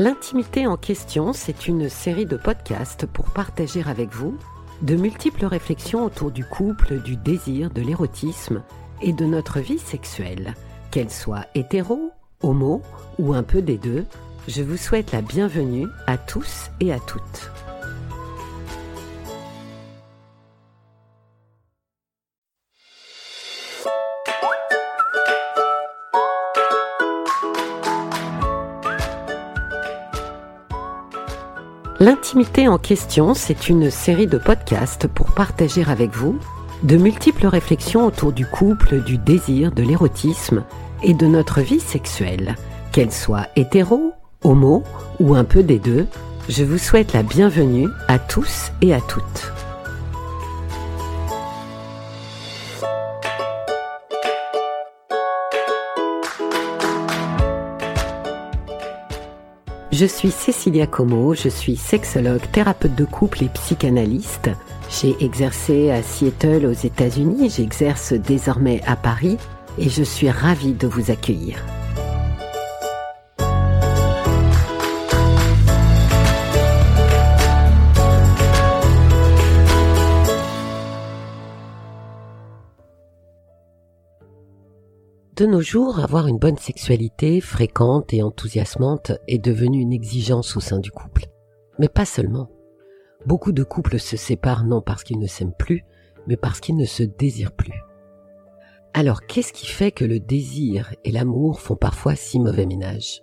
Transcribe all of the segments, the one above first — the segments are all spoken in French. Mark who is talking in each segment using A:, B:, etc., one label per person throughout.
A: L'intimité en question, c'est une série de podcasts pour partager avec vous de multiples réflexions autour du couple, du désir, de l'érotisme et de notre vie sexuelle. Qu'elle soit hétéro, homo ou un peu des deux, je vous souhaite la bienvenue à tous et à toutes. L'intimité en question, c'est une série de podcasts pour partager avec vous de multiples réflexions autour du couple, du désir, de l'érotisme et de notre vie sexuelle. Qu'elle soit hétéro, homo ou un peu des deux, je vous souhaite la bienvenue à tous et à toutes. Je suis Cécilia Como, je suis sexologue, thérapeute de couple et psychanalyste. J'ai exercé à Seattle aux États-Unis, j'exerce désormais à Paris et je suis ravie de vous accueillir. De nos jours, avoir une bonne sexualité fréquente et enthousiasmante est devenue une exigence au sein du couple. Mais pas seulement. Beaucoup de couples se séparent non parce qu'ils ne s'aiment plus, mais parce qu'ils ne se désirent plus. Alors qu'est-ce qui fait que le désir et l'amour font parfois si mauvais ménage?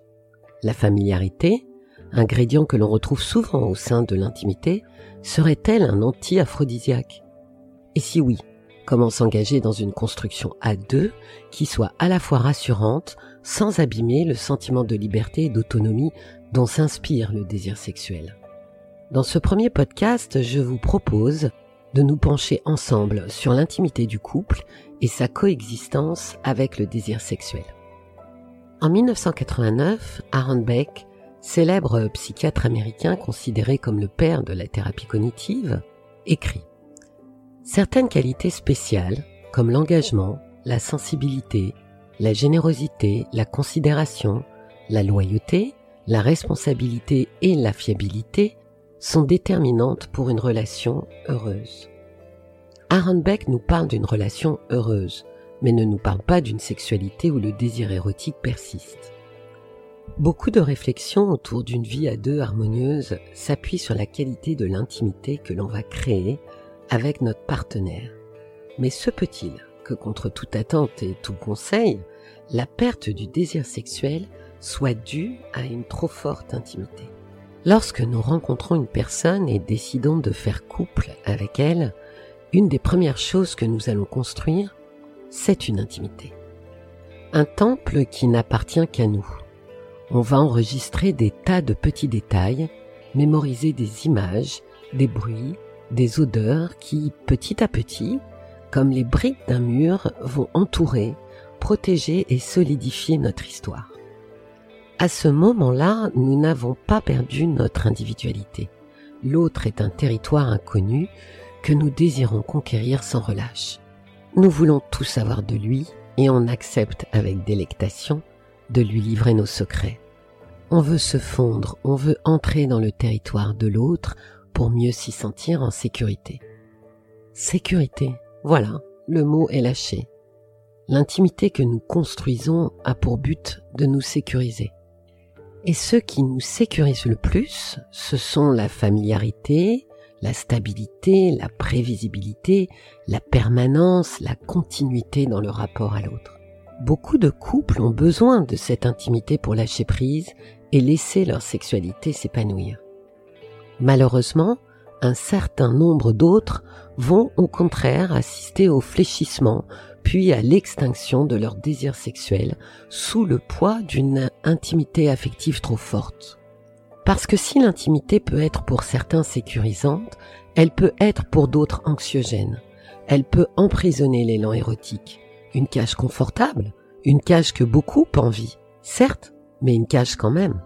A: La familiarité, ingrédient que l'on retrouve souvent au sein de l'intimité, serait-elle un anti-aphrodisiaque? Et si oui, Comment s'engager dans une construction à deux qui soit à la fois rassurante sans abîmer le sentiment de liberté et d'autonomie dont s'inspire le désir sexuel. Dans ce premier podcast, je vous propose de nous pencher ensemble sur l'intimité du couple et sa coexistence avec le désir sexuel. En 1989, Aaron Beck, célèbre psychiatre américain considéré comme le père de la thérapie cognitive, écrit Certaines qualités spéciales, comme l'engagement, la sensibilité, la générosité, la considération, la loyauté, la responsabilité et la fiabilité, sont déterminantes pour une relation heureuse. Aaron Beck nous parle d'une relation heureuse, mais ne nous parle pas d'une sexualité où le désir érotique persiste. Beaucoup de réflexions autour d'une vie à deux harmonieuse s'appuient sur la qualité de l'intimité que l'on va créer avec notre partenaire. Mais se peut-il que contre toute attente et tout conseil, la perte du désir sexuel soit due à une trop forte intimité? Lorsque nous rencontrons une personne et décidons de faire couple avec elle, une des premières choses que nous allons construire, c'est une intimité. Un temple qui n'appartient qu'à nous. On va enregistrer des tas de petits détails, mémoriser des images, des bruits, des odeurs qui, petit à petit, comme les briques d'un mur, vont entourer, protéger et solidifier notre histoire. À ce moment-là, nous n'avons pas perdu notre individualité. L'autre est un territoire inconnu que nous désirons conquérir sans relâche. Nous voulons tout savoir de lui et on accepte avec délectation de lui livrer nos secrets. On veut se fondre, on veut entrer dans le territoire de l'autre, pour mieux s'y sentir en sécurité. Sécurité, voilà, le mot est lâché. L'intimité que nous construisons a pour but de nous sécuriser. Et ce qui nous sécurise le plus, ce sont la familiarité, la stabilité, la prévisibilité, la permanence, la continuité dans le rapport à l'autre. Beaucoup de couples ont besoin de cette intimité pour lâcher prise et laisser leur sexualité s'épanouir. Malheureusement, un certain nombre d'autres vont au contraire assister au fléchissement, puis à l'extinction de leur désir sexuel sous le poids d'une intimité affective trop forte. Parce que si l'intimité peut être pour certains sécurisante, elle peut être pour d'autres anxiogène. Elle peut emprisonner l'élan érotique. Une cage confortable, une cage que beaucoup envient, certes, mais une cage quand même.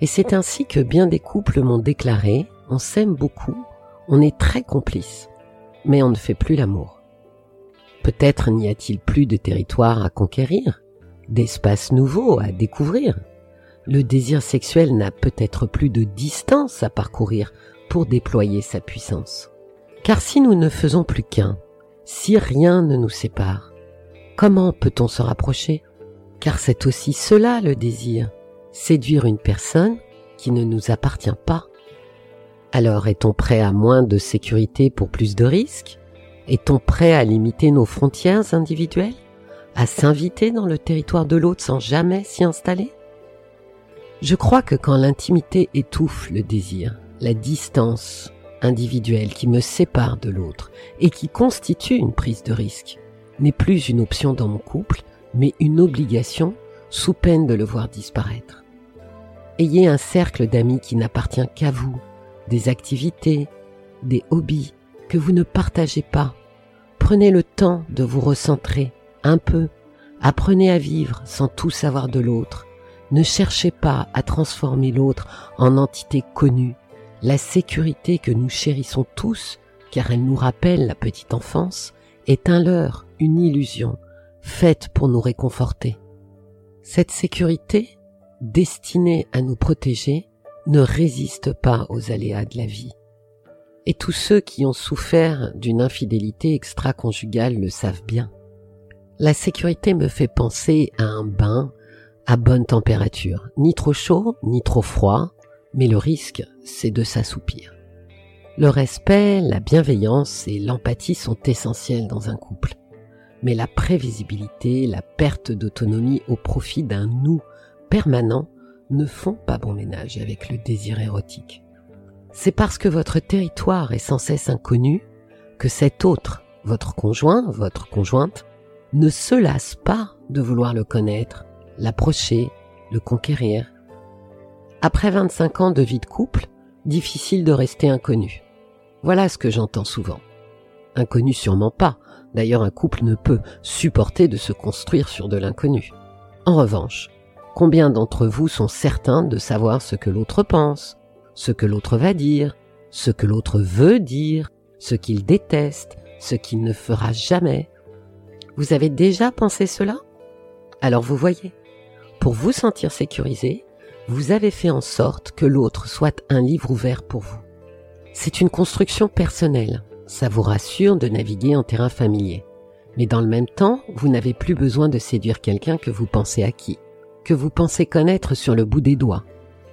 A: Et c'est ainsi que bien des couples m'ont déclaré, on s'aime beaucoup, on est très complices, mais on ne fait plus l'amour. Peut-être n'y a-t-il plus de territoire à conquérir, d'espaces nouveaux à découvrir. le désir sexuel n'a peut-être plus de distance à parcourir pour déployer sa puissance. Car si nous ne faisons plus qu'un, si rien ne nous sépare, comment peut-on se rapprocher? Car c'est aussi cela le désir, séduire une personne qui ne nous appartient pas. Alors est-on prêt à moins de sécurité pour plus de risques? Est-on prêt à limiter nos frontières individuelles? À s'inviter dans le territoire de l'autre sans jamais s'y installer? Je crois que quand l'intimité étouffe le désir, la distance individuelle qui me sépare de l'autre et qui constitue une prise de risque n'est plus une option dans mon couple, mais une obligation sous peine de le voir disparaître. Ayez un cercle d'amis qui n'appartient qu'à vous, des activités, des hobbies que vous ne partagez pas. Prenez le temps de vous recentrer un peu. Apprenez à vivre sans tout savoir de l'autre. Ne cherchez pas à transformer l'autre en entité connue la sécurité que nous chérissons tous, car elle nous rappelle la petite enfance, est un leurre, une illusion, faite pour nous réconforter. Cette sécurité, destinée à nous protéger, ne résiste pas aux aléas de la vie. Et tous ceux qui ont souffert d'une infidélité extra-conjugale le savent bien. La sécurité me fait penser à un bain à bonne température, ni trop chaud, ni trop froid, mais le risque, c'est de s'assoupir. Le respect, la bienveillance et l'empathie sont essentiels dans un couple. Mais la prévisibilité, la perte d'autonomie au profit d'un nous permanent ne font pas bon ménage avec le désir érotique. C'est parce que votre territoire est sans cesse inconnu que cet autre, votre conjoint, votre conjointe, ne se lasse pas de vouloir le connaître, l'approcher, le conquérir, après 25 ans de vie de couple, difficile de rester inconnu. Voilà ce que j'entends souvent. Inconnu sûrement pas. D'ailleurs, un couple ne peut supporter de se construire sur de l'inconnu. En revanche, combien d'entre vous sont certains de savoir ce que l'autre pense, ce que l'autre va dire, ce que l'autre veut dire, ce qu'il déteste, ce qu'il ne fera jamais? Vous avez déjà pensé cela? Alors vous voyez, pour vous sentir sécurisé, vous avez fait en sorte que l'autre soit un livre ouvert pour vous. C'est une construction personnelle. Ça vous rassure de naviguer en terrain familier. Mais dans le même temps, vous n'avez plus besoin de séduire quelqu'un que vous pensez acquis, que vous pensez connaître sur le bout des doigts,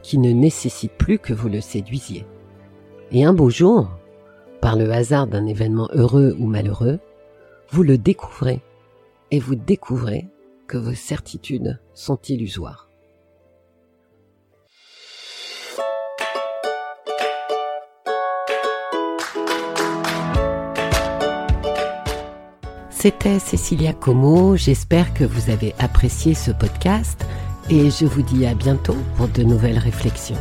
A: qui ne nécessite plus que vous le séduisiez. Et un beau jour, par le hasard d'un événement heureux ou malheureux, vous le découvrez et vous découvrez que vos certitudes sont illusoires. C'était Cécilia Como, j'espère que vous avez apprécié ce podcast et je vous dis à bientôt pour de nouvelles réflexions.